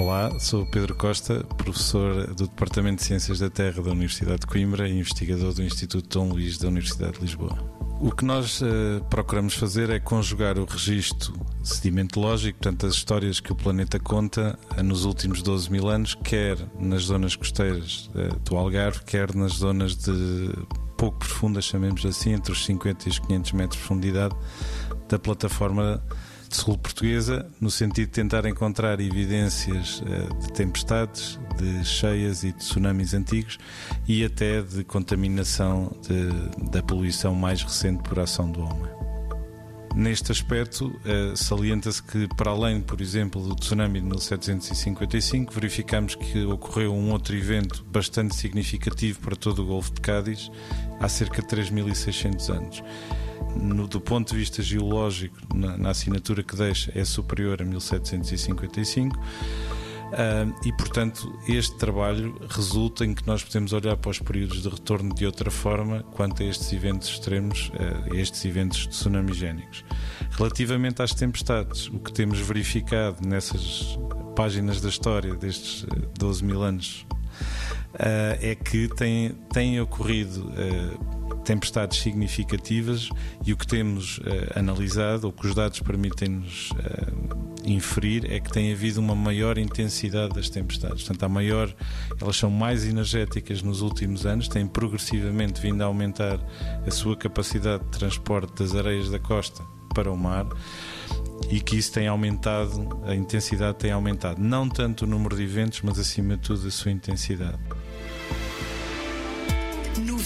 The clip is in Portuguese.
Olá, sou Pedro Costa, professor do Departamento de Ciências da Terra da Universidade de Coimbra e investigador do Instituto Dom Luís da Universidade de Lisboa. O que nós uh, procuramos fazer é conjugar o registro sedimentológico, portanto, as histórias que o planeta conta uh, nos últimos 12 mil anos, quer nas zonas costeiras uh, do Algarve, quer nas zonas de pouco profundas, chamemos assim, entre os 50 e os 500 metros de profundidade da plataforma sul portuguesa, no sentido de tentar encontrar evidências uh, de tempestades, de cheias e de tsunamis antigos e até de contaminação de, da poluição mais recente por ação do homem. Neste aspecto, uh, salienta-se que, para além, por exemplo, do tsunami de 1755, verificamos que ocorreu um outro evento bastante significativo para todo o Golfo de Cádiz há cerca de 3.600 anos no, do ponto de vista geológico, na, na, assinatura que deixa, é superior a 1755. Uh, e, portanto, este trabalho resulta em que nós podemos olhar para os períodos de retorno de outra forma quanto a estes eventos extremos, uh, estes eventos tsunamigénicos. Relativamente às tempestades, o que temos verificado nessas páginas da história destes 12 mil anos uh, é que tem, tem ocorrido tempestades significativas e o que temos uh, analisado, ou que os dados permitem-nos uh, inferir, é que tem havido uma maior intensidade das tempestades. Portanto, a maior, elas são mais energéticas nos últimos anos, têm progressivamente vindo a aumentar a sua capacidade de transporte das areias da costa para o mar e que isso tem aumentado, a intensidade tem aumentado. Não tanto o número de eventos, mas acima de tudo a sua intensidade.